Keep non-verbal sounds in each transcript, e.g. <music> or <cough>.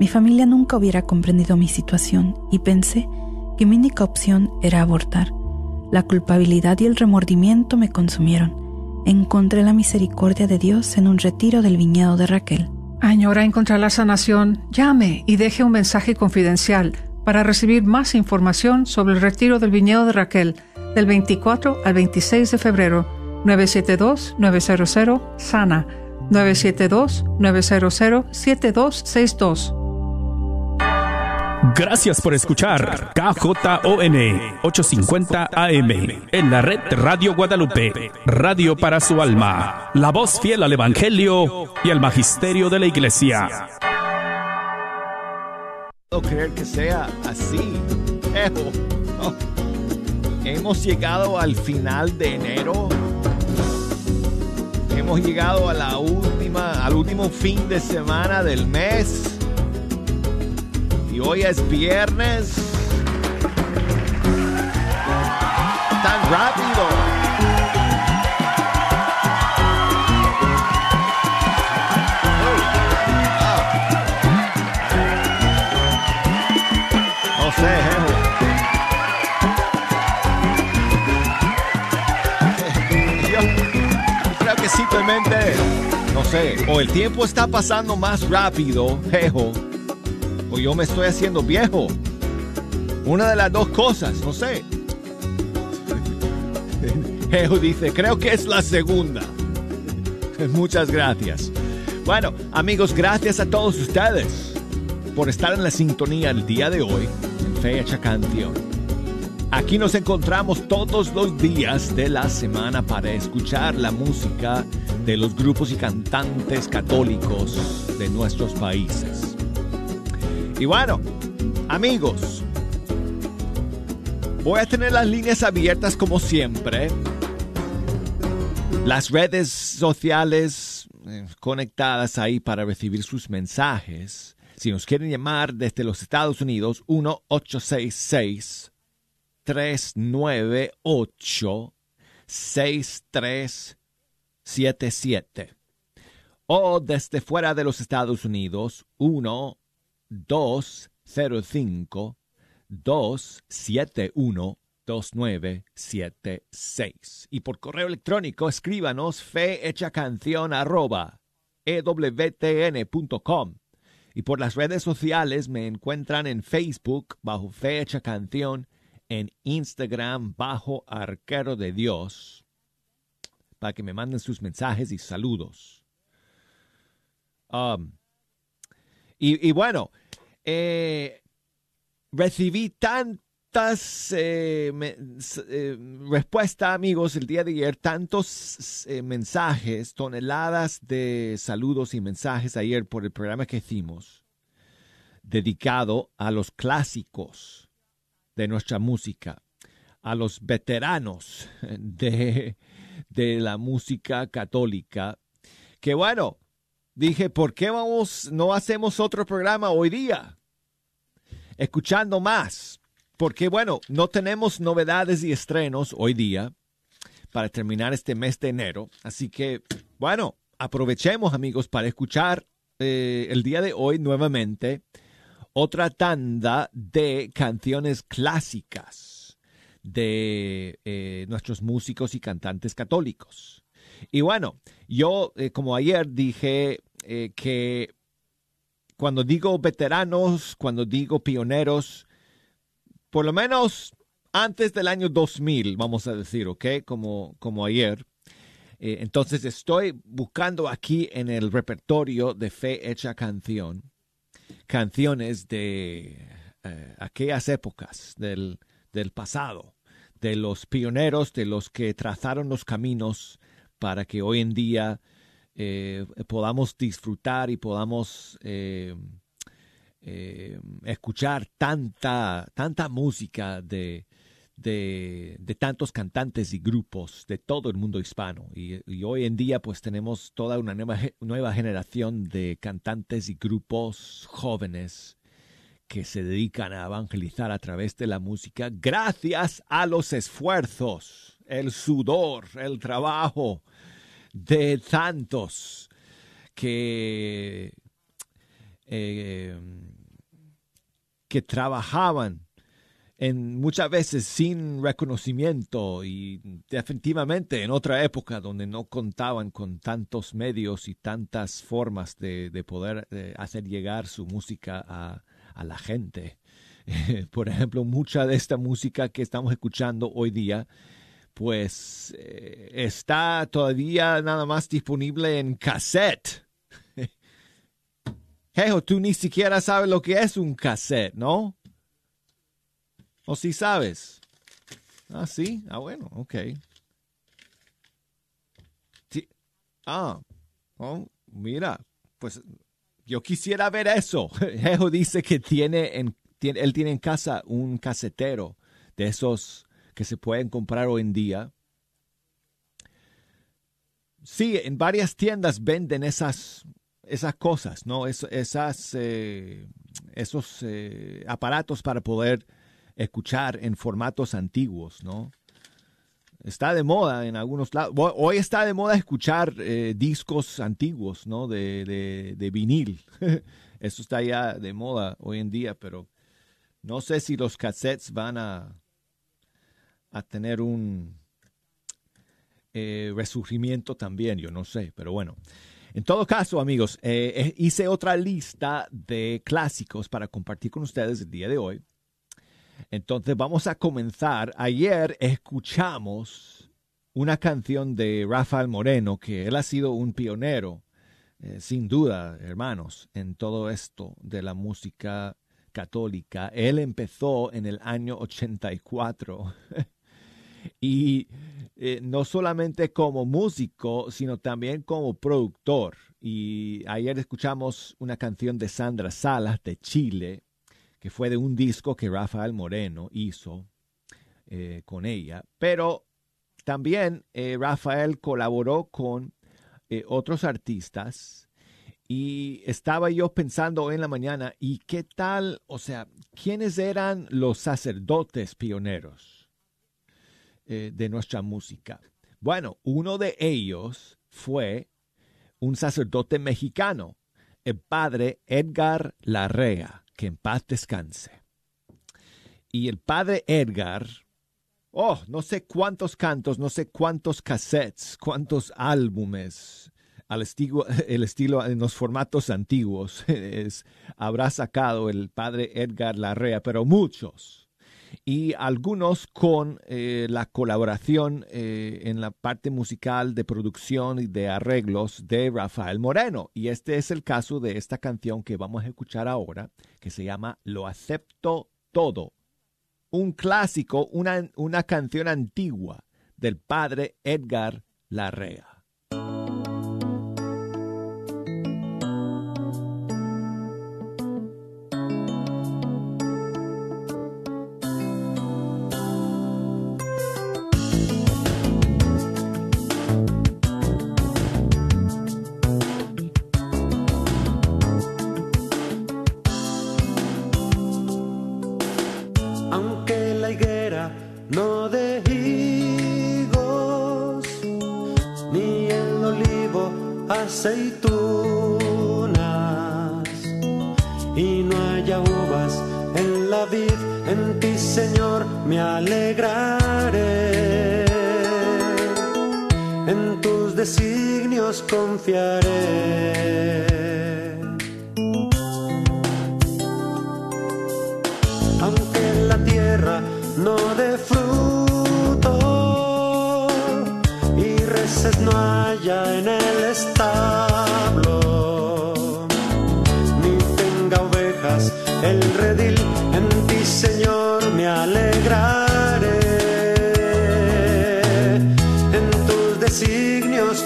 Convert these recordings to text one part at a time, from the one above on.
Mi familia nunca hubiera comprendido mi situación y pensé que mi única opción era abortar. La culpabilidad y el remordimiento me consumieron. Encontré la misericordia de Dios en un retiro del viñedo de Raquel. Añora encontrar la sanación. Llame y deje un mensaje confidencial para recibir más información sobre el retiro del viñedo de Raquel del 24 al 26 de febrero. 972-900 Sana 972-900-7262. Gracias por escuchar KJON 850 AM en la red Radio Guadalupe, radio para su alma, la voz fiel al Evangelio y al Magisterio de la Iglesia. No creer que sea así. Hemos llegado al final de enero. Hemos llegado a la última, al último fin de semana del mes hoy es viernes. Tan rápido. No sé, <laughs> Yo creo que simplemente, no sé, o el tiempo está pasando más rápido, jejo o yo me estoy haciendo viejo. Una de las dos cosas, no sé. <laughs> Jeho dice, creo que es la segunda. <laughs> Muchas gracias. Bueno, amigos, gracias a todos ustedes por estar en la sintonía el día de hoy en Fecha Canción. Aquí nos encontramos todos los días de la semana para escuchar la música de los grupos y cantantes católicos de nuestros países. Y bueno, amigos, voy a tener las líneas abiertas como siempre. Las redes sociales eh, conectadas ahí para recibir sus mensajes. Si nos quieren llamar desde los Estados Unidos, 1-866-398 6377. O desde fuera de los Estados Unidos, 1 205 271 2976. Y por correo electrónico escríbanos fehechacanción arroba ewtn.com. Y por las redes sociales me encuentran en Facebook bajo Fecha Canción, en Instagram bajo Arquero de Dios, para que me manden sus mensajes y saludos. Um, y, bueno, eh, recibí tantas eh, eh, respuestas, amigos, el día de ayer, tantos mensajes, toneladas de saludos y mensajes ayer por el programa que hicimos, dedicado a los clásicos de nuestra música, a los veteranos de, de la música católica, que bueno, dije, ¿por qué vamos, no hacemos otro programa hoy día? Escuchando más, porque bueno, no tenemos novedades y estrenos hoy día para terminar este mes de enero. Así que, bueno, aprovechemos amigos para escuchar eh, el día de hoy nuevamente otra tanda de canciones clásicas de eh, nuestros músicos y cantantes católicos. Y bueno, yo, eh, como ayer dije eh, que cuando digo veteranos, cuando digo pioneros, por lo menos antes del año 2000, vamos a decir, ¿ok? Como, como ayer. Eh, entonces estoy buscando aquí en el repertorio de Fe Hecha Canción canciones de aquellas épocas del, del pasado, de los pioneros, de los que trazaron los caminos para que hoy en día eh, podamos disfrutar y podamos eh, eh, escuchar tanta, tanta música de, de, tantos cantantes y grupos de todo el mundo hispano. Y, hoy en día pues tenemos toda una nueva, nueva generación de cantantes y grupos jóvenes que se dedican a evangelizar a través de la música gracias a los esfuerzos, el sudor, el trabajo de tantos que eh, que trabajaban en muchas veces sin reconocimiento y definitivamente en otra época donde no contaban con tantos medios y tantas formas de, poder hacer llegar su música a, la gente. <laughs> Por ejemplo, mucha de esta música que estamos escuchando hoy día, pues eh, está todavía nada más disponible en cassette. <laughs> Jejo, tú ni siquiera sabes lo que es un cassette, ¿no? ¿O si sabes? Ah, sí. Ah, bueno, ok. Ah, oh, mira, pues yo quisiera ver eso. <laughs> Jeho dice que tiene, en, tiene, él tiene en casa un casetero de esos que se pueden comprar hoy en día. Sí, en varias tiendas venden esas, esas cosas, ¿no? esas, eh, esos eh, aparatos para poder escuchar en formatos antiguos, ¿no? Está de moda en algunos lados. Hoy está de moda escuchar eh, discos antiguos, ¿no? De, de, vinil. <laughs> Eso está ya de moda hoy en día, pero no sé si los cassettes van a, a tener un eh, resurgimiento también, yo no sé, pero bueno. En todo caso, amigos, eh, hice otra lista de clásicos para compartir con ustedes el día de hoy. Entonces vamos a comenzar. Ayer escuchamos una canción de Rafael Moreno, que él ha sido un pionero, eh, sin duda, hermanos, en todo esto de la música católica. Él empezó en el año 84 <laughs> y eh, no solamente como músico, sino también como productor. Y ayer escuchamos una canción de Sandra Salas de Chile, que fue de un disco que Rafael Moreno hizo eh, con ella, pero también eh, Rafael colaboró con otros artistas y estaba yo pensando en la mañana, ¿y qué tal? O sea, ¿quiénes eran los sacerdotes pioneros de nuestra música? Bueno, uno de ellos fue un sacerdote mexicano, el padre Edgar Larrea que en paz descanse. Y el padre Edgar, oh, no sé cuántos cantos, no sé cuántos cassettes, cuántos álbumes al estilo, <laughs> el estilo en los formatos antiguos <laughs> es, habrá sacado el padre Edgar Larrea, pero muchos y algunos con eh, la colaboración eh, en la parte musical de producción y de arreglos de Rafael Moreno. Y este es el caso de esta canción que vamos a escuchar ahora, que se llama Lo acepto todo. Un clásico, una, una canción antigua del padre Edgar Larrea.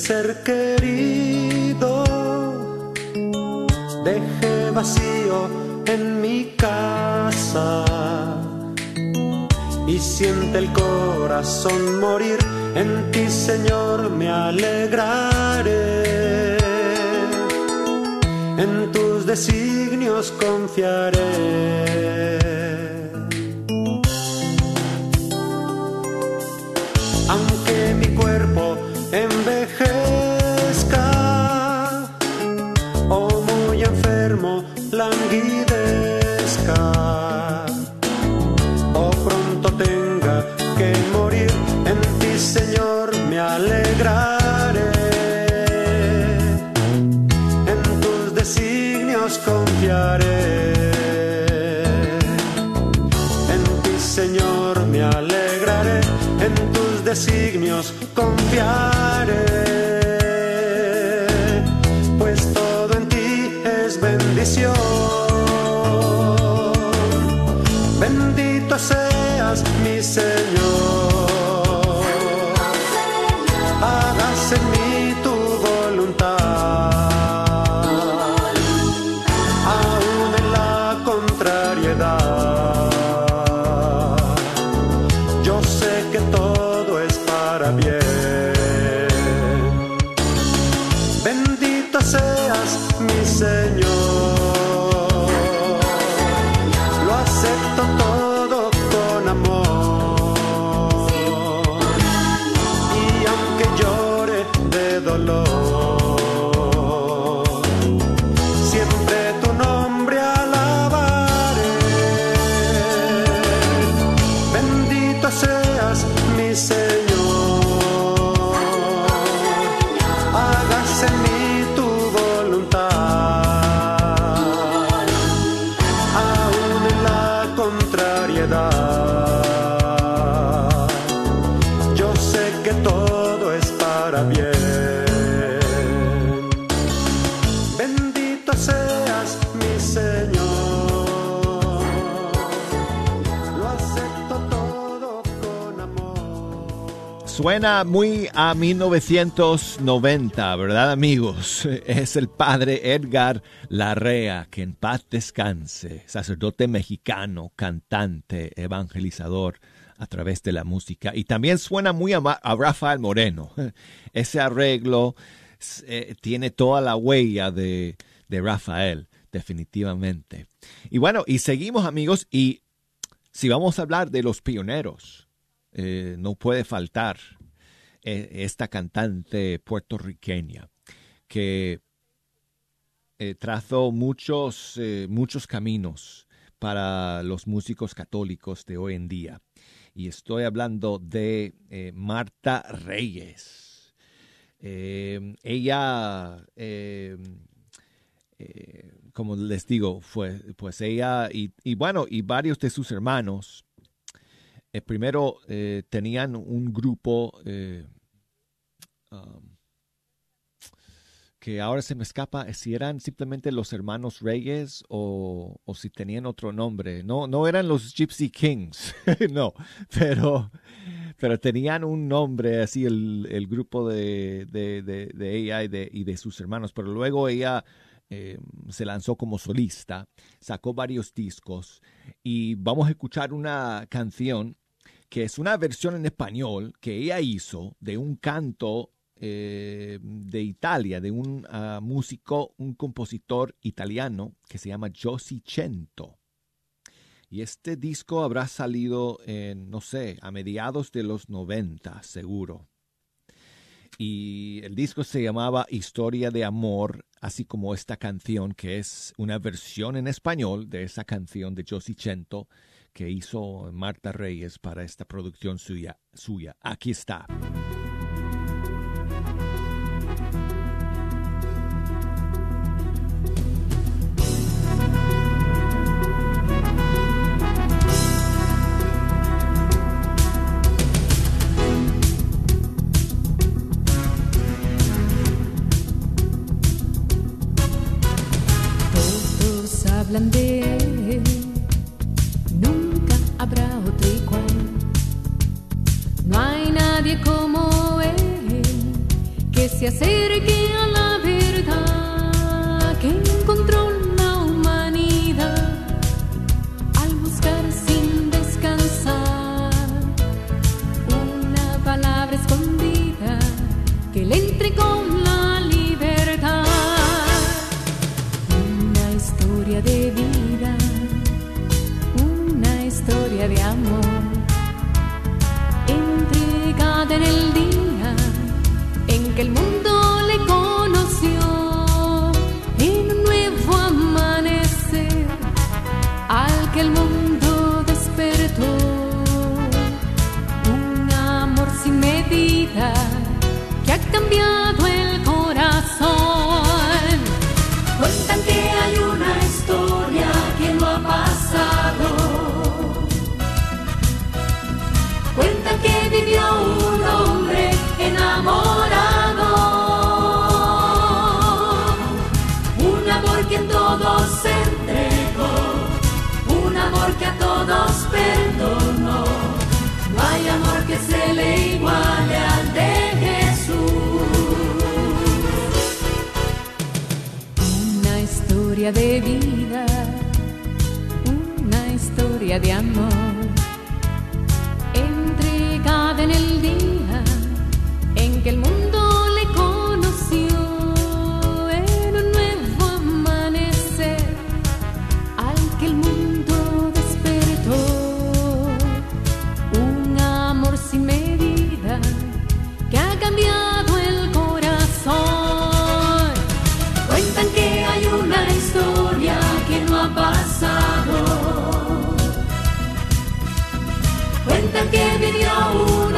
ser querido. Deje vacío en mi casa. Y siente el corazón morir, en ti Señor me alegraré, en tus designios confiaré. give Suena muy a 1990, ¿verdad amigos? <laughs> Es el padre Edgar Larrea, que en paz descanse, sacerdote mexicano, cantante, evangelizador a través de la música. Y también suena muy a, Rafael Moreno. <laughs> Ese arreglo eh, tiene toda la huella de, de Rafael, definitivamente. Y bueno, y seguimos amigos, y si vamos a hablar de los pioneros, eh, no puede faltar eh, esta cantante puertorriqueña que eh, trazó muchos, muchos caminos para los músicos católicos de hoy en día. Y estoy hablando de Marta Reyes. Ella, como les digo, fue, pues ella y bueno, y varios de sus hermanos, eh, primero eh, tenían un grupo eh, um, que ahora se me escapa si eran simplemente los hermanos Reyes o, si tenían otro nombre. No, no eran los Gypsy Kings, <laughs> no, pero, pero tenían un nombre así el, grupo de, ella y de, y de sus hermanos, pero luego ella se lanzó como solista, sacó varios discos y vamos a escuchar una canción que es una versión en español que ella hizo de un canto eh, de Italia, de un uh, músico, un compositor italiano que se llama Cento. Y este disco habrá salido, en, no sé, a mediados de los 90, seguro. Y el disco se llamaba Historia de Amor, así como esta canción, que es una versión en español de esa canción de Cento que hizo Marta Reyes para esta producción suya. suya. Aquí está. se le iguale al de Jesús. Una historia de vida, una historia de amor, entregada en el día en que el mundo ao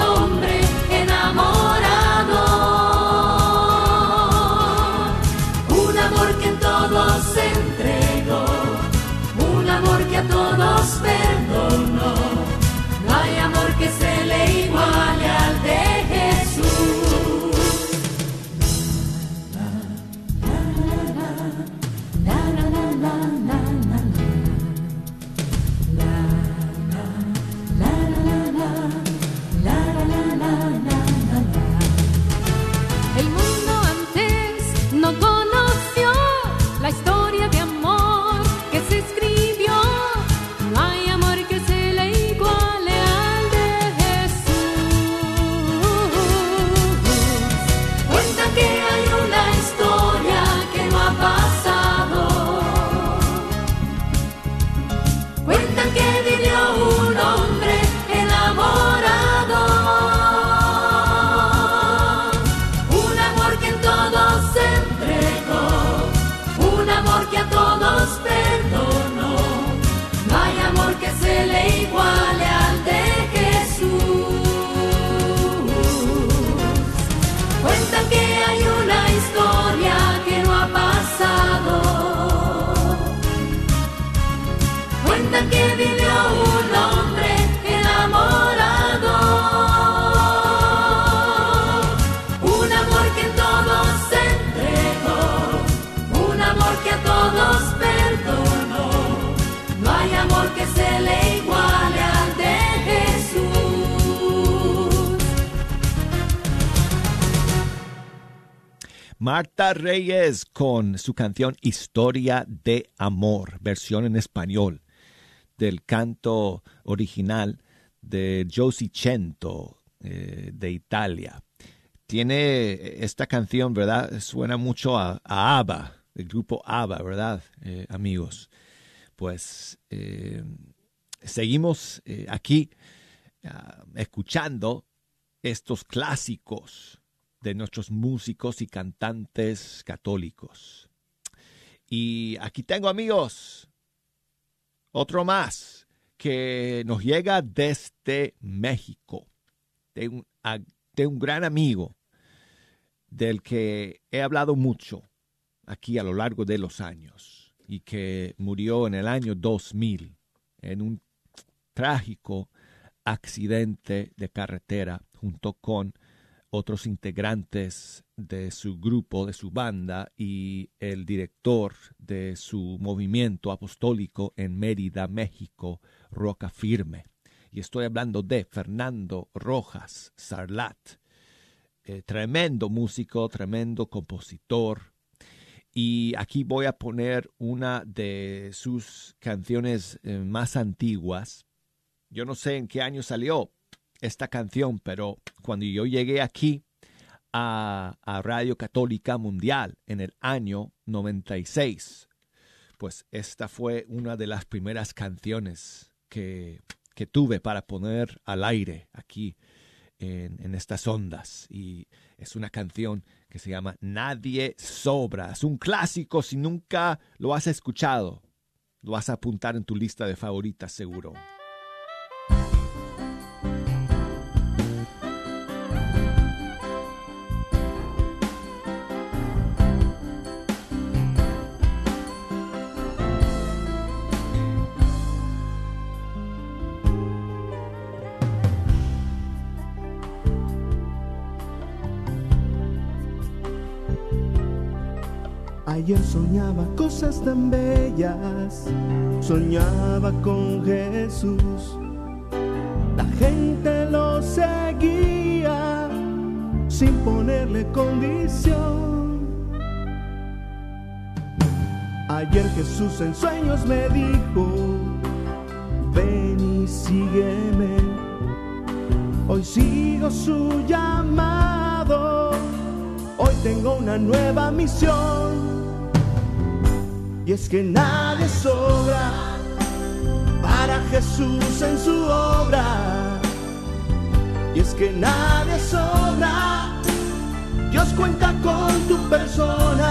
Marta Reyes con su canción Historia de Amor, versión en español del canto original de Josie Cento eh, de Italia. Tiene eh, esta canción, ¿verdad? Suena mucho a, a ABBA, el grupo ABBA, ¿verdad, eh, amigos? Pues seguimos aquí ah, escuchando estos clásicos de nuestros músicos y cantantes católicos. Y aquí tengo amigos, otro más que nos llega desde México, de un, de un gran amigo del que he hablado mucho aquí a lo largo de los años y que murió en el año 2000 en un trágico accidente de carretera junto con otros integrantes de su grupo, de su banda y el director de su movimiento apostólico en Mérida, México, Roca Firme. Y estoy hablando de Fernando Rojas Sarlat, eh, tremendo músico, tremendo compositor. Y aquí voy a poner una de sus canciones eh, más antiguas. Yo no sé en qué año salió, esta canción, pero cuando yo llegué aquí a, Radio Católica Mundial en el año 96, pues esta fue una de las primeras canciones que, que tuve para poner al aire aquí en, en, estas ondas. Y es una canción que se llama Nadie Sobra. Es un clásico, si nunca lo has escuchado, lo vas a apuntar en tu lista de favoritas seguro. Ayer soñaba cosas tan bellas, soñaba con Jesús. La gente lo seguía sin ponerle condición. Ayer Jesús en sueños me dijo, ven y sígueme. Hoy sigo su llamado, hoy tengo una nueva misión. Y es que nadie sobra para Jesús en su obra. Y es que nadie sobra, Dios cuenta con tu persona.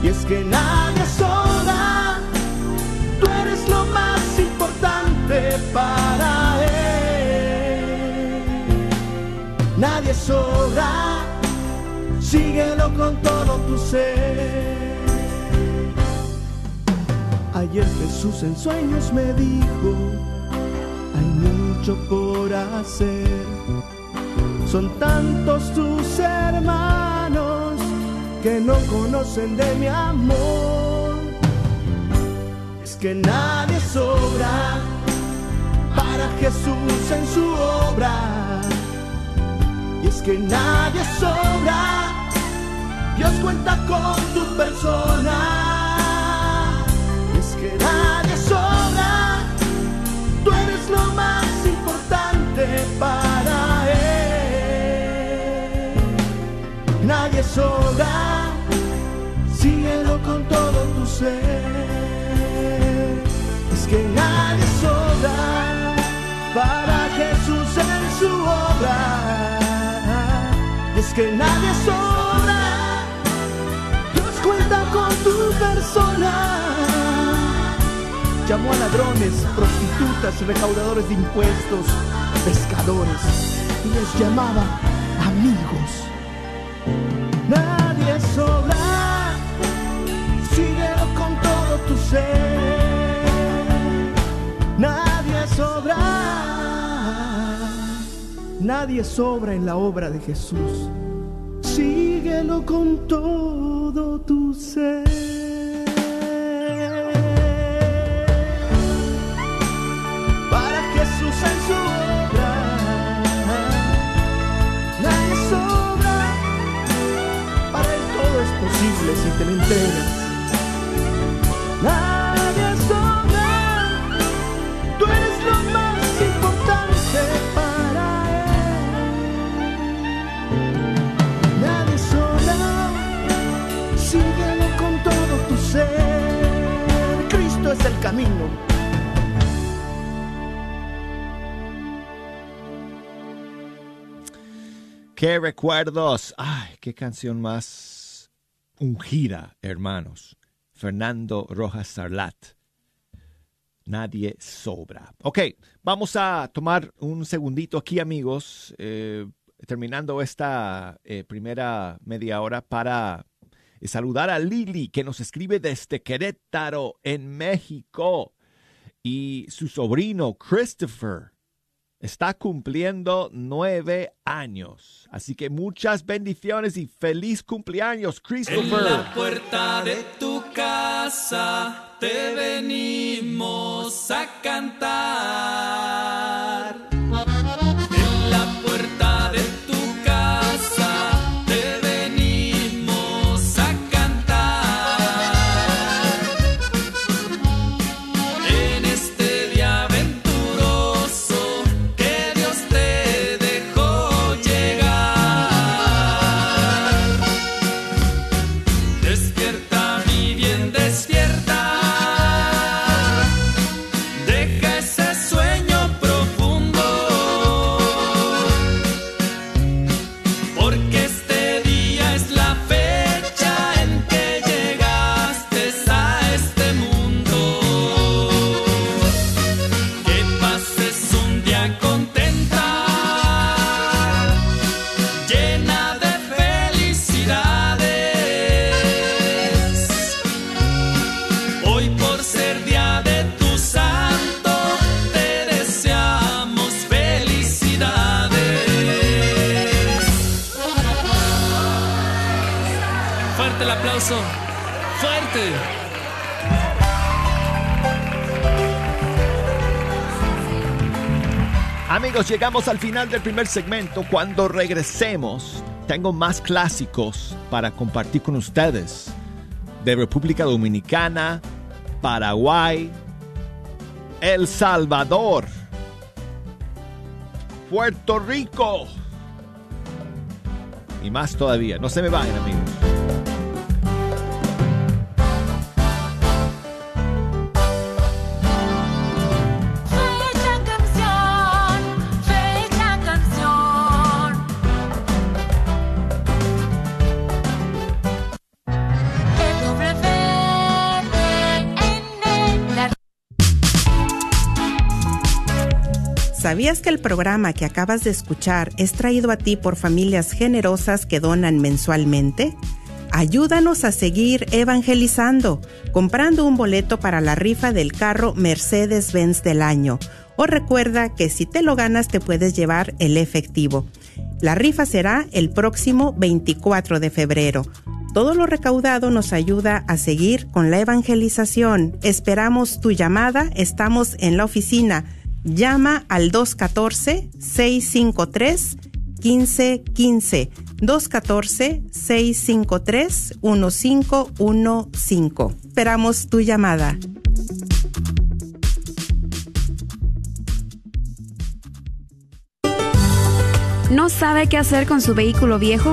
Y es que nadie sobra, tú eres lo más importante para Él. Nadie sobra, síguelo con todo tu ser. Ayer Jesús en sueños me dijo, hay mucho por hacer. Son tantos tus hermanos que no conocen de mi amor. Es que nadie sobra para Jesús en su obra. Y es que nadie sobra, Dios cuenta con tu persona Nadie sobra, síguelo con todo tu ser. Es que nadie sobra para Jesús en su obra. Es que nadie sobra, Dios cuenta con tu persona llamó a ladrones, prostitutas, recaudadores de impuestos, pescadores, y les llamaba amigos. Nadie sobra, nadie sobra en la obra de Jesús. Síguelo con todo tu ser. Qué recuerdos. Ay, qué canción más ungida, hermanos. Fernando Rojas Sarlat. Nadie sobra. Ok, vamos a tomar un segundito aquí, amigos, eh, terminando esta eh, primera media hora para saludar a Lili, que nos escribe desde Querétaro, en México, y su sobrino Christopher está cumpliendo nueve años. Así que muchas bendiciones y feliz cumpleaños, Christopher. En la puerta de tu casa te venimos a cantar. Llegamos al final del primer segmento. Cuando regresemos, tengo más clásicos para compartir con ustedes de República Dominicana, Paraguay, El Salvador, Puerto Rico y más todavía. No se me vayan, amigos. ¿Sabías que el programa que acabas de escuchar es traído a ti por familias generosas que donan mensualmente? Ayúdanos a seguir evangelizando, comprando un boleto para la rifa del carro Mercedes-Benz del año. O recuerda que si te lo ganas te puedes llevar el efectivo. La rifa será el próximo 24 de febrero. Todo lo recaudado nos ayuda a seguir con la evangelización. Esperamos tu llamada. Estamos en la oficina. Llama al 214-653-1515. 214-653-1515. Esperamos tu llamada. ¿No sabe qué hacer con su vehículo viejo?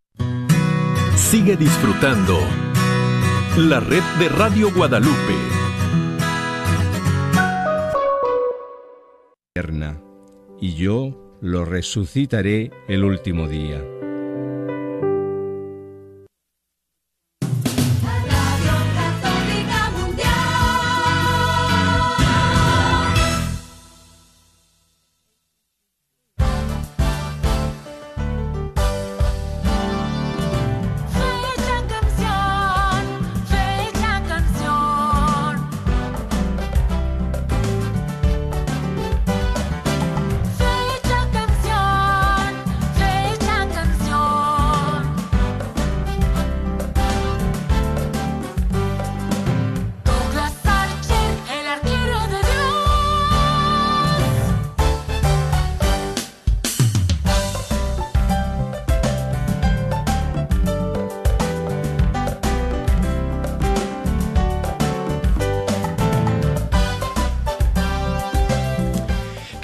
Sigue disfrutando la red de Radio Guadalupe. Y yo lo resucitaré el último día.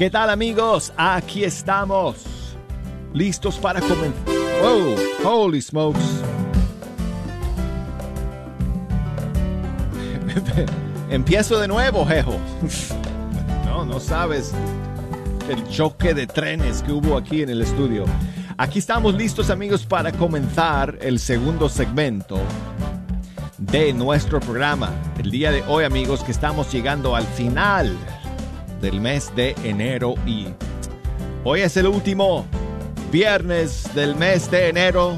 ¿Qué tal amigos? Aquí estamos. Listos para comenzar. Oh, holy smokes. <laughs> Empiezo de nuevo, Jejo. <laughs> No, no sabes el choque de trenes que hubo aquí en el estudio. Aquí estamos listos amigos para comenzar el segundo segmento de nuestro programa. El día de hoy amigos que estamos llegando al final del mes de enero y hoy es el último viernes del mes de enero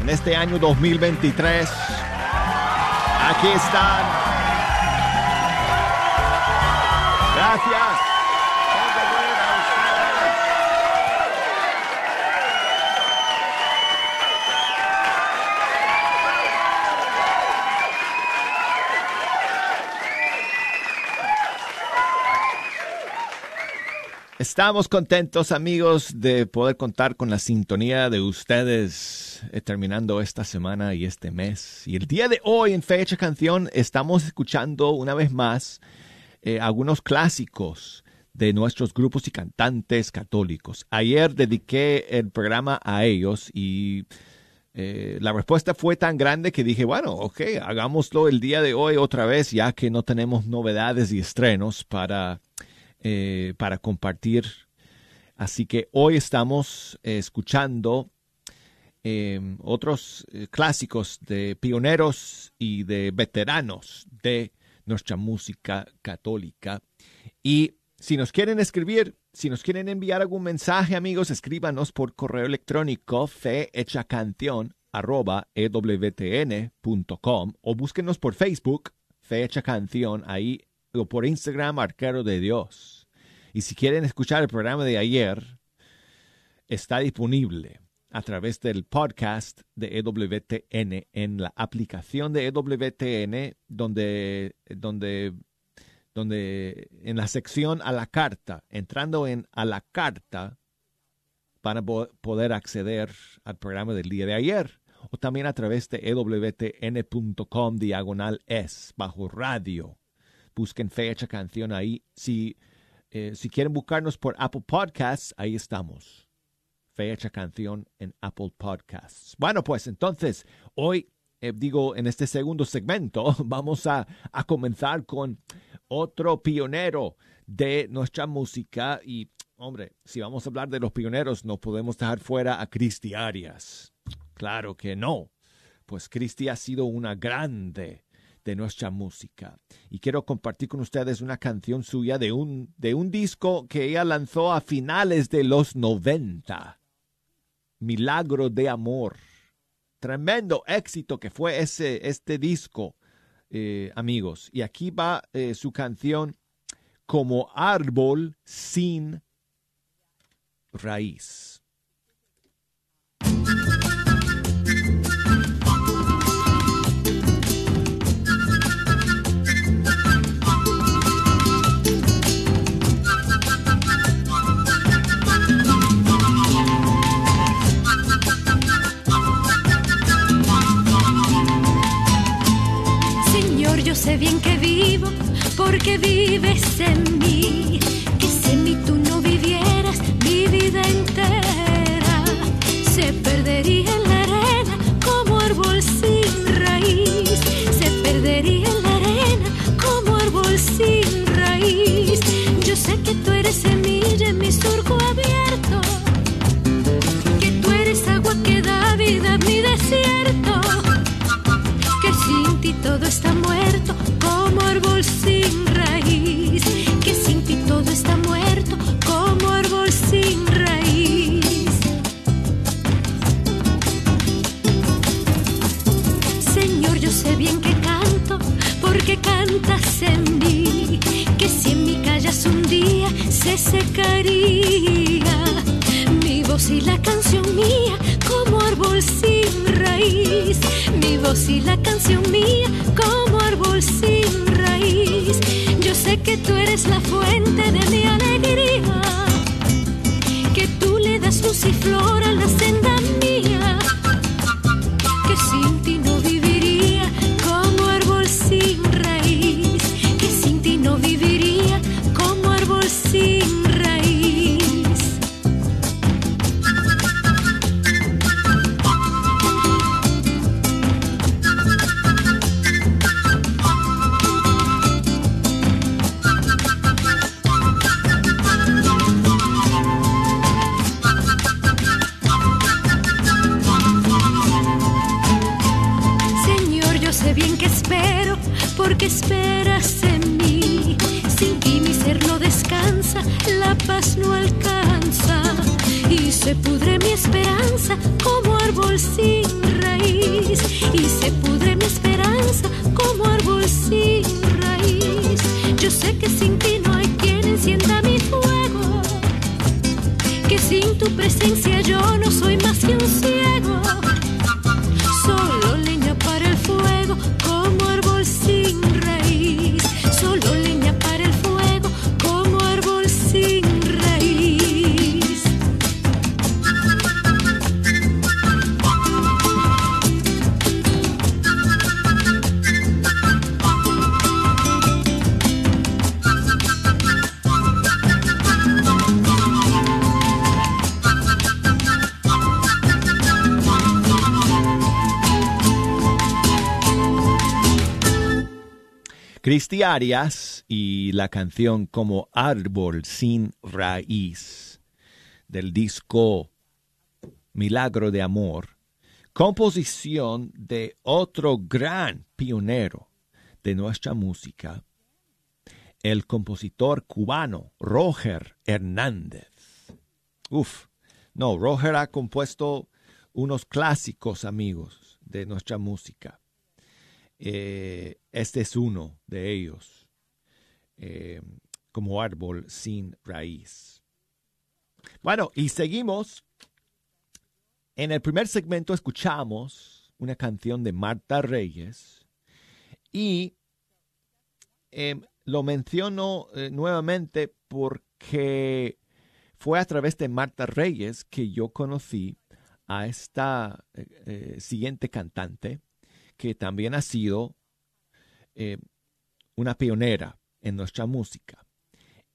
en este año 2023. Aquí están. Gracias. Estamos contentos amigos de poder contar con la sintonía de ustedes eh, terminando esta semana y este mes. Y el día de hoy en Fecha Canción estamos escuchando una vez más eh, algunos clásicos de nuestros grupos y cantantes católicos. Ayer dediqué el programa a ellos y eh, la respuesta fue tan grande que dije, bueno, ok, hagámoslo el día de hoy otra vez ya que no tenemos novedades y estrenos para eh, para compartir. Así que hoy estamos eh, escuchando em, otros eh, clásicos de pioneros y de veteranos de nuestra música católica. Y si nos quieren escribir, si nos quieren enviar algún mensaje, amigos, escríbanos por correo electrónico fehechacanción arroba ewtn.com o búsquenos por Facebook, Fecha Canción, ahí o por Instagram, Arquero de Dios. Y si quieren escuchar el programa de ayer, está disponible a través del podcast de EWTN en la aplicación de EWTN, donde, donde, donde en la sección a la carta, entrando en a la carta, van a poder acceder al programa del día de ayer o también a través de ewtn.com diagonal es bajo radio busquen fecha canción ahí. Si, eh, si quieren buscarnos por Apple Podcasts, ahí estamos. Fecha canción en Apple Podcasts. Bueno, pues entonces, hoy, eh, digo, en este segundo segmento, <laughs> vamos a, a comenzar con otro pionero de nuestra música. Y, hombre, si vamos a hablar de los pioneros, no podemos dejar fuera a Cristi Arias. Claro que no. Pues Cristi ha sido una grande de nuestra música. Y quiero compartir con ustedes una canción suya de un, de un disco que ella lanzó a finales de los 90. Milagro de Amor. Tremendo éxito que fue ese, este disco, eh, amigos. Y aquí va eh, su canción como árbol sin raíz. Porque vives en mí. Que si mí tú no vivieras mi vida entera, se perdería en la arena como árbol sin raíz. Se perdería en la arena como árbol sin raíz. Yo sé que tú eres semilla en mi surco se secaría mi voz y la canción mía como árbol sin raíz. Mi voz y la canción mía como árbol sin raíz. Yo sé que tú eres la fuente de mi alegría, que tú le das luz y flor a la Y la canción como Árbol sin raíz del disco Milagro de Amor, composición de otro gran pionero de nuestra música, el compositor cubano Roger Hernández. Uf, no, Roger ha compuesto unos clásicos amigos de nuestra música. Eh, este es uno de ellos, eh, como árbol sin raíz. Bueno, y seguimos. En el primer segmento escuchamos una canción de Marta Reyes y eh, lo menciono eh, nuevamente porque fue a través de Marta Reyes que yo conocí a esta siguiente cantante que también ha sido eh, una pionera en nuestra música.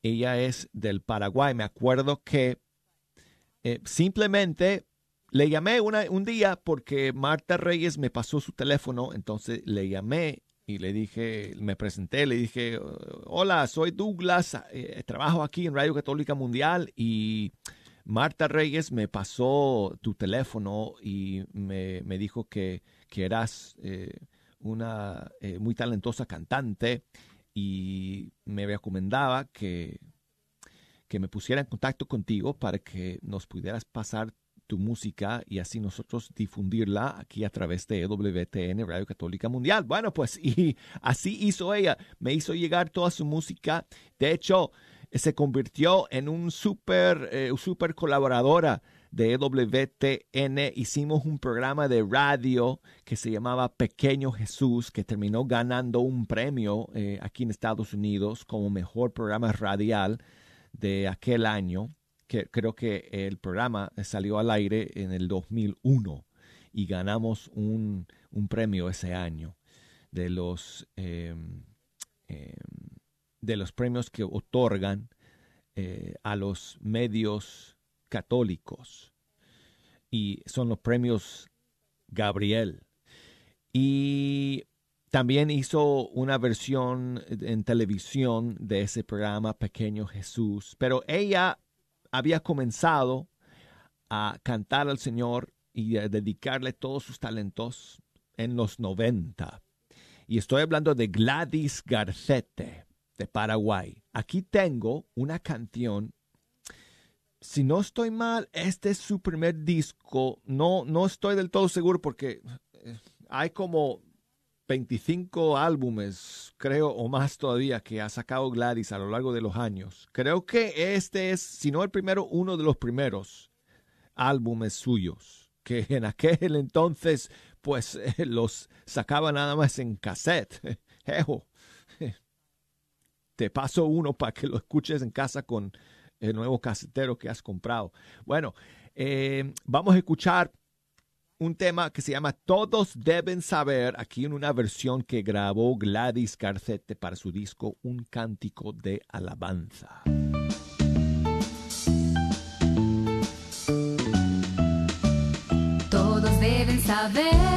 Ella es del Paraguay. Me acuerdo que eh, simplemente le llamé una- un día porque Marta Reyes me pasó su teléfono, entonces le llamé y le dije, me presenté, le dije, hola, soy Douglas, eh, trabajo aquí en Radio Católica Mundial y Marta Reyes me pasó tu teléfono y me, me dijo que, que eras eh, una eh, muy talentosa cantante y me recomendaba que, que me pusiera en contacto contigo para que nos pudieras pasar tu música y así nosotros difundirla aquí a través de WTN Radio Católica Mundial. Bueno, pues <laughs> y así hizo ella, me hizo llegar toda su música. De hecho, se convirtió en un super, eh, super colaboradora de WTN. Hicimos un programa de radio que se llamaba Pequeño Jesús, que terminó ganando un premio eh, aquí en Estados Unidos como mejor programa radial de aquel año. Que creo que el programa salió al aire en el 2001 y ganamos un, un premio ese año de los eh, eh, de los premios que otorgan eh, a los medios católicos y son los premios Gabriel y también hizo una versión en televisión de ese programa Pequeño Jesús pero ella había comenzado a cantar al Señor y a dedicarle todos sus talentos en los 90 y estoy hablando de Gladys Garcete de Paraguay. Aquí tengo una canción. Si no estoy mal, este es su primer disco. No, no estoy del todo seguro porque eh, hay como 25 álbumes, creo, o más todavía, que ha sacado Gladys a lo largo de los años. Creo que este es, si no el primero, uno de los primeros álbumes suyos, que en aquel entonces, pues, eh, los sacaba nada más en cassette. <laughs> Ejo <laughs> te paso uno para que lo escuches en casa con el nuevo casetero que has comprado. Bueno, eh, vamos a escuchar un tema que se llama Todos deben saber, aquí en una versión que grabó Gladys Garcete para su disco Un cántico de alabanza. Todos deben saber.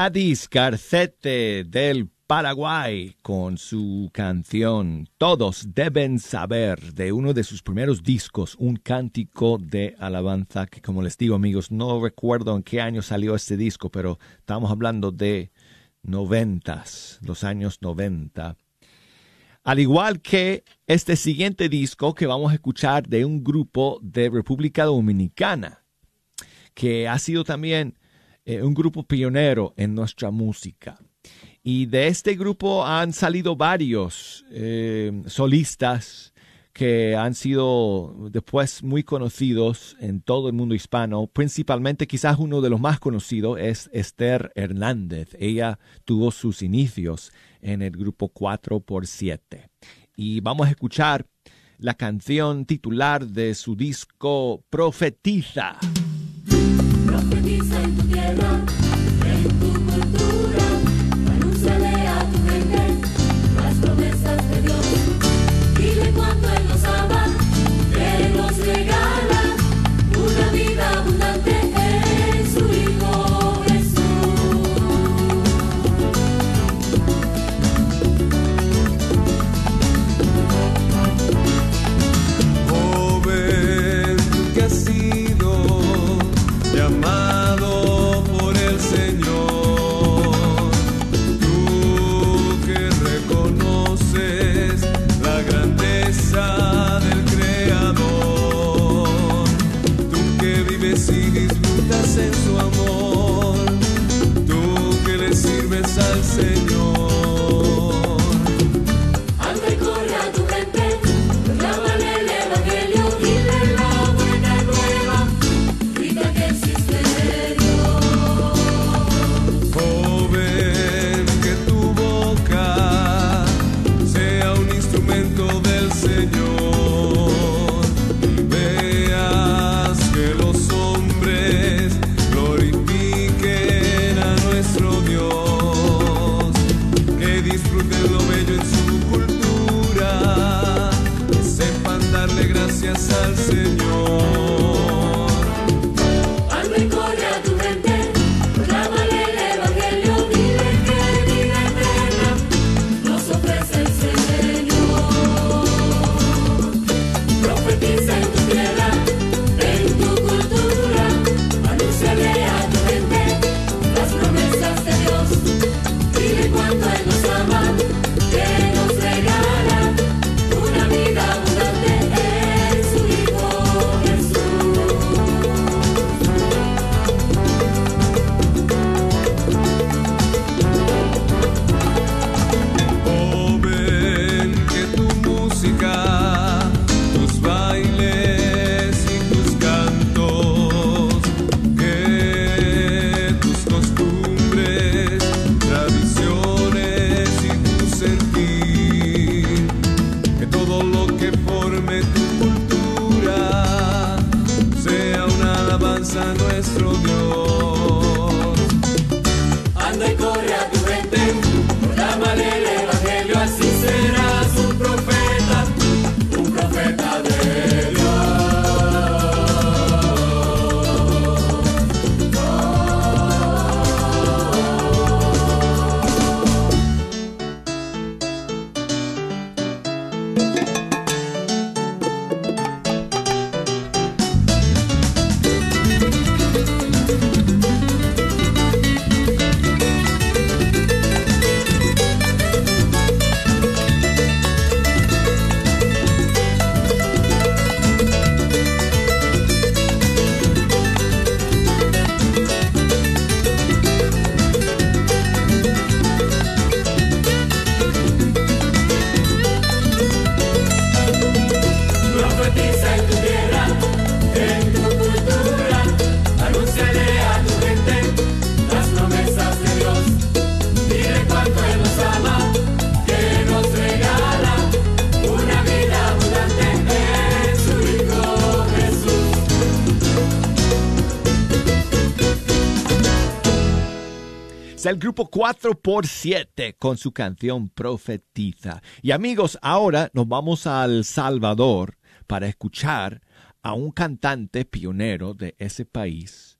Gladys Garcete del Paraguay con su canción Todos deben saber de uno de sus primeros discos, un cántico de alabanza que como les digo amigos, no recuerdo en qué año salió este disco, pero estamos hablando de noventas, los años noventa. Al igual que este siguiente disco que vamos a escuchar de un grupo de República Dominicana, que ha sido también eh, un grupo pionero en nuestra música. Y de este grupo han salido varios eh, solistas que han sido después muy conocidos en todo el mundo hispano. Principalmente quizás uno de los más conocidos es Esther Hernández. Ella tuvo sus inicios en el grupo 4x7. Y vamos a escuchar la canción titular de su disco Profetiza. Profetiza Hello. Es el grupo 4x7 con su canción Profetiza. Y amigos, ahora nos vamos a El Salvador para escuchar a un cantante pionero de ese país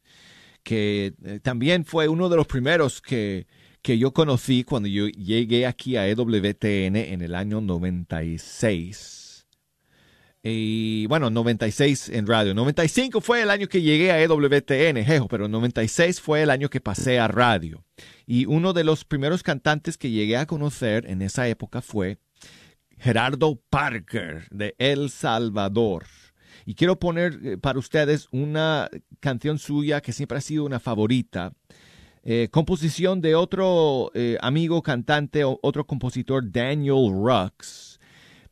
que eh, también fue uno de los primeros que, que yo conocí cuando yo llegué aquí a EWTN en el año 96. Y bueno, 96 en radio. 95 fue el año que llegué a EWTN, pero 96 fue el año que pasé a radio. Y uno de los primeros cantantes que llegué a conocer en esa época fue Gerardo Parker de El Salvador. Y quiero poner eh, para ustedes una canción suya que siempre ha sido una favorita. Eh, composición de otro eh, amigo cantante, otro compositor, Daniel Rux.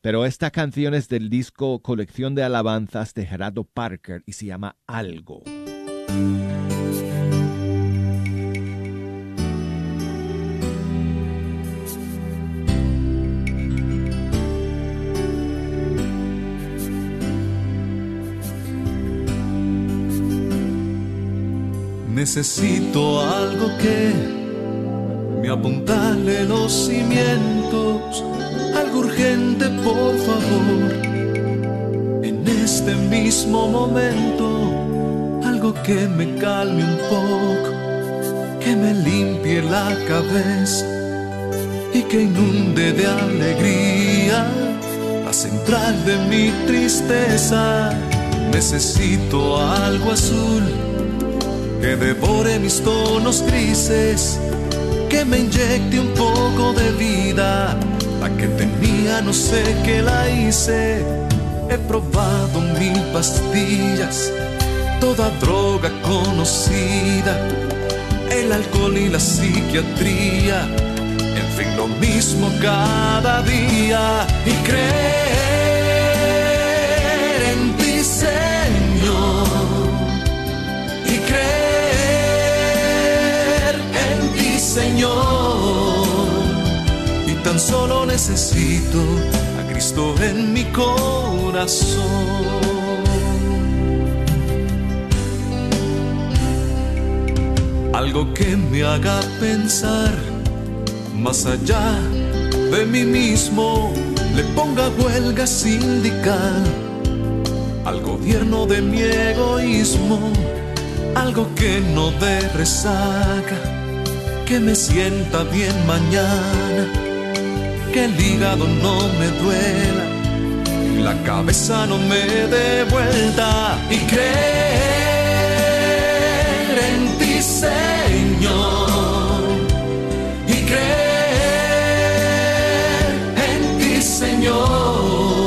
Pero esta canción es del disco Colección de Alabanzas de Gerardo Parker y se llama Algo. Necesito algo que me apuntale los cimientos, algo urgente por favor. En este mismo momento, algo que me calme un poco, que me limpie la cabeza y que inunde de alegría la central de mi tristeza. Necesito algo azul que devore mis tonos grises, que me inyecte un poco de vida. La que tenía no sé qué la hice. He probado mil pastillas, toda droga conocida, el alcohol y la psiquiatría. En fin, lo mismo cada día. Y creer en ti, Señor y creer en ti, Señor. Solo necesito a Cristo en mi corazón. Algo que me haga pensar más allá de mí mismo, le ponga huelga sindical al gobierno de mi egoísmo algo que no dé resaca, que me sienta bien mañana, que el hígado no me duela y la cabeza no me dé vuelta. Y creer en ti, Señor, y creer en ti, Señor,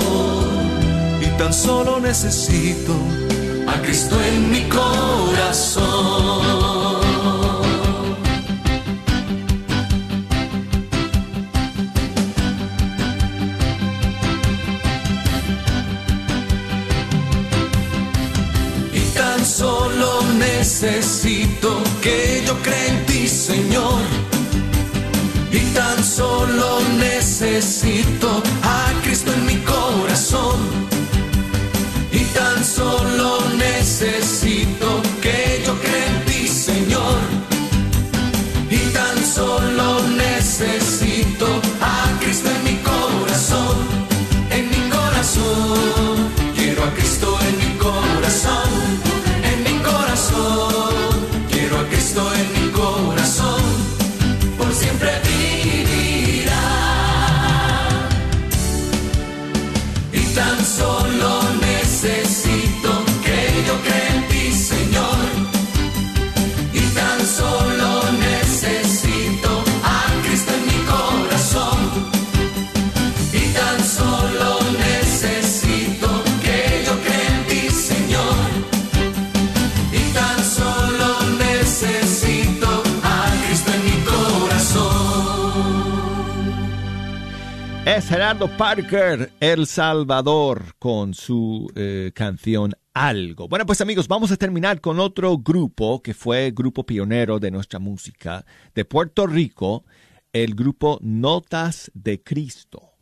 y tan solo necesito a Cristo en mi corazón. Que yo crea en ti, Señor. Y tan solo necesito a Cristo en mi Gerardo Parker, El Salvador, con su eh, canción Algo. Bueno, pues amigos, vamos a terminar con otro grupo que fue grupo pionero de nuestra música de Puerto Rico, el grupo Notas de Cristo.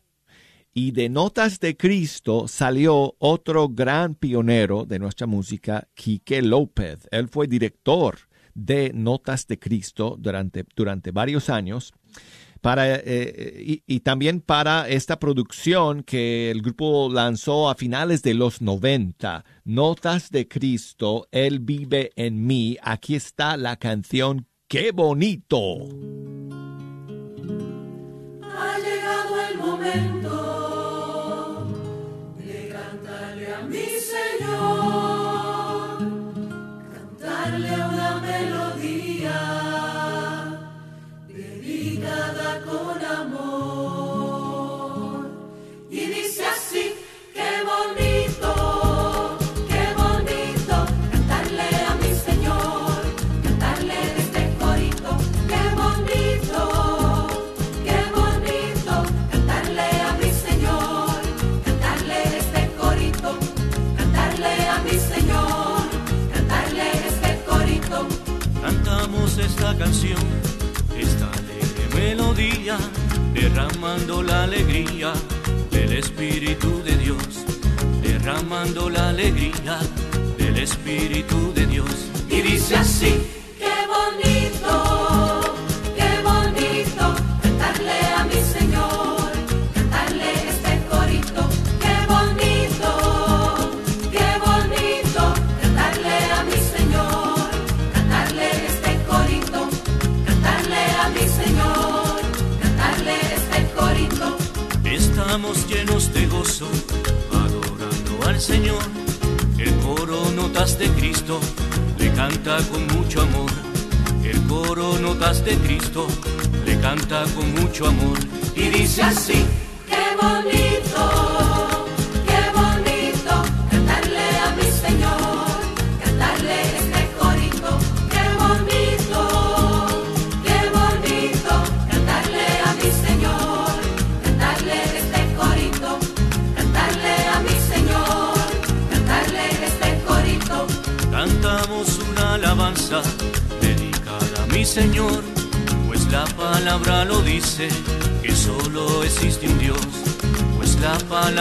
Y de Notas de Cristo salió otro gran pionero de nuestra música, Quique López. Él fue director de Notas de Cristo durante, durante varios años para, eh, y, y también para esta producción que el grupo lanzó a finales de los 90, Notas de Cristo, Él vive en mí. Aquí está la canción Qué bonito. Ha llegado el momento de cantarle a mi Señor, cantarle una melodía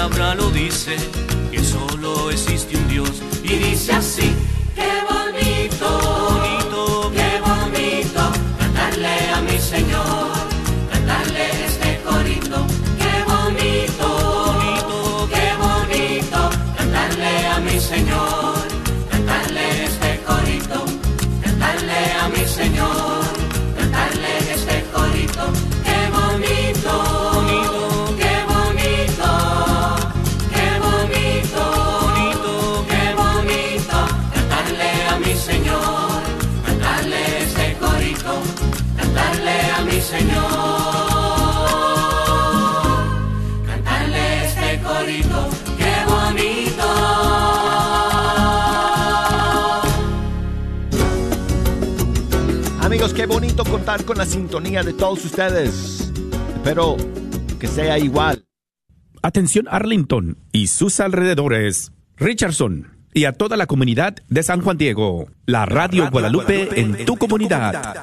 palabra lo dice, que solo existe un Dios. Y dice así, qué bonito, con la sintonía de todos ustedes. Espero que sea igual. Atención Arlington y sus alrededores. Richardson y a toda la comunidad de San Juan Diego. La Radio, Guadalupe, en tu comunidad.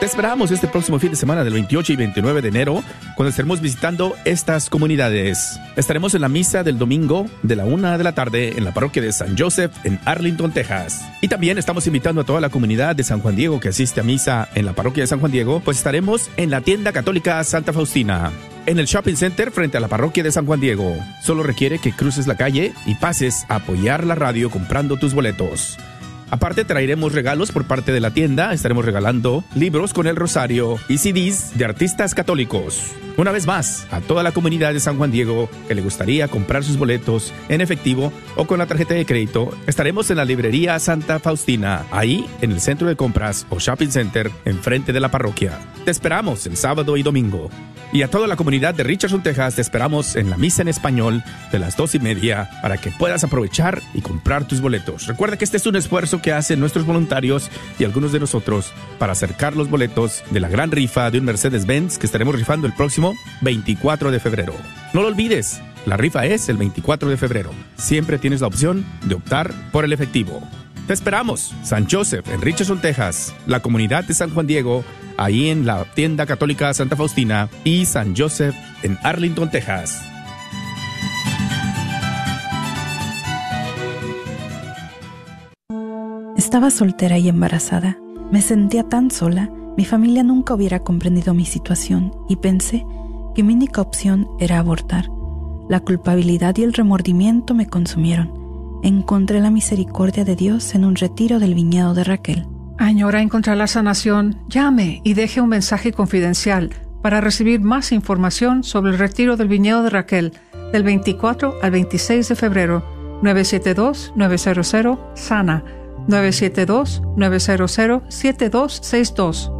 Te esperamos este próximo fin de semana del 28 y 29 de enero, cuando estaremos visitando estas comunidades. Estaremos en la misa del domingo de la una de la tarde en la parroquia de San Joseph en Arlington, Texas. Y también estamos invitando a toda la comunidad de San Juan Diego que asiste a misa en la parroquia de San Juan Diego, pues estaremos en la tienda católica Santa Faustina. En el shopping center frente a la parroquia de San Juan Diego. Solo requiere que cruces la calle y pases a apoyar la radio comprando tus boletos. Aparte traeremos regalos por parte de la tienda, estaremos regalando libros con el rosario y CDs de artistas católicos. Una vez más, a toda la comunidad de San Juan Diego que le gustaría comprar sus boletos en efectivo o con la tarjeta de crédito, estaremos en la librería Santa Faustina, ahí en el centro de compras o shopping center enfrente de la parroquia. Te esperamos el sábado y domingo. Y a toda la comunidad de Richardson, Texas, te esperamos en la misa en español de las dos y media para que puedas aprovechar y comprar tus boletos. Recuerda que este es un esfuerzo que hacen nuestros voluntarios y algunos de nosotros para acercar los boletos de la gran rifa de un Mercedes-Benz que estaremos rifando el próximo 24 de febrero. No lo olvides, la rifa es el 24 de febrero. Siempre tienes la opción de optar por el efectivo. Te esperamos, San Joseph, en Richardson, Texas, la comunidad de San Juan Diego, ahí en la tienda católica Santa Faustina, y San Joseph, en Arlington, Texas. Estaba soltera y embarazada. Me sentía tan sola, mi familia nunca hubiera comprendido mi situación y pensé que mi única opción era abortar. La culpabilidad y el remordimiento me consumieron. Encontré la misericordia de Dios en un retiro del viñedo de Raquel. Añora encontrar la sanación, llame y deje un mensaje confidencial para recibir más información sobre el retiro del viñedo de Raquel del 24 al 26 de febrero 972-900 Sana 972-900-7262.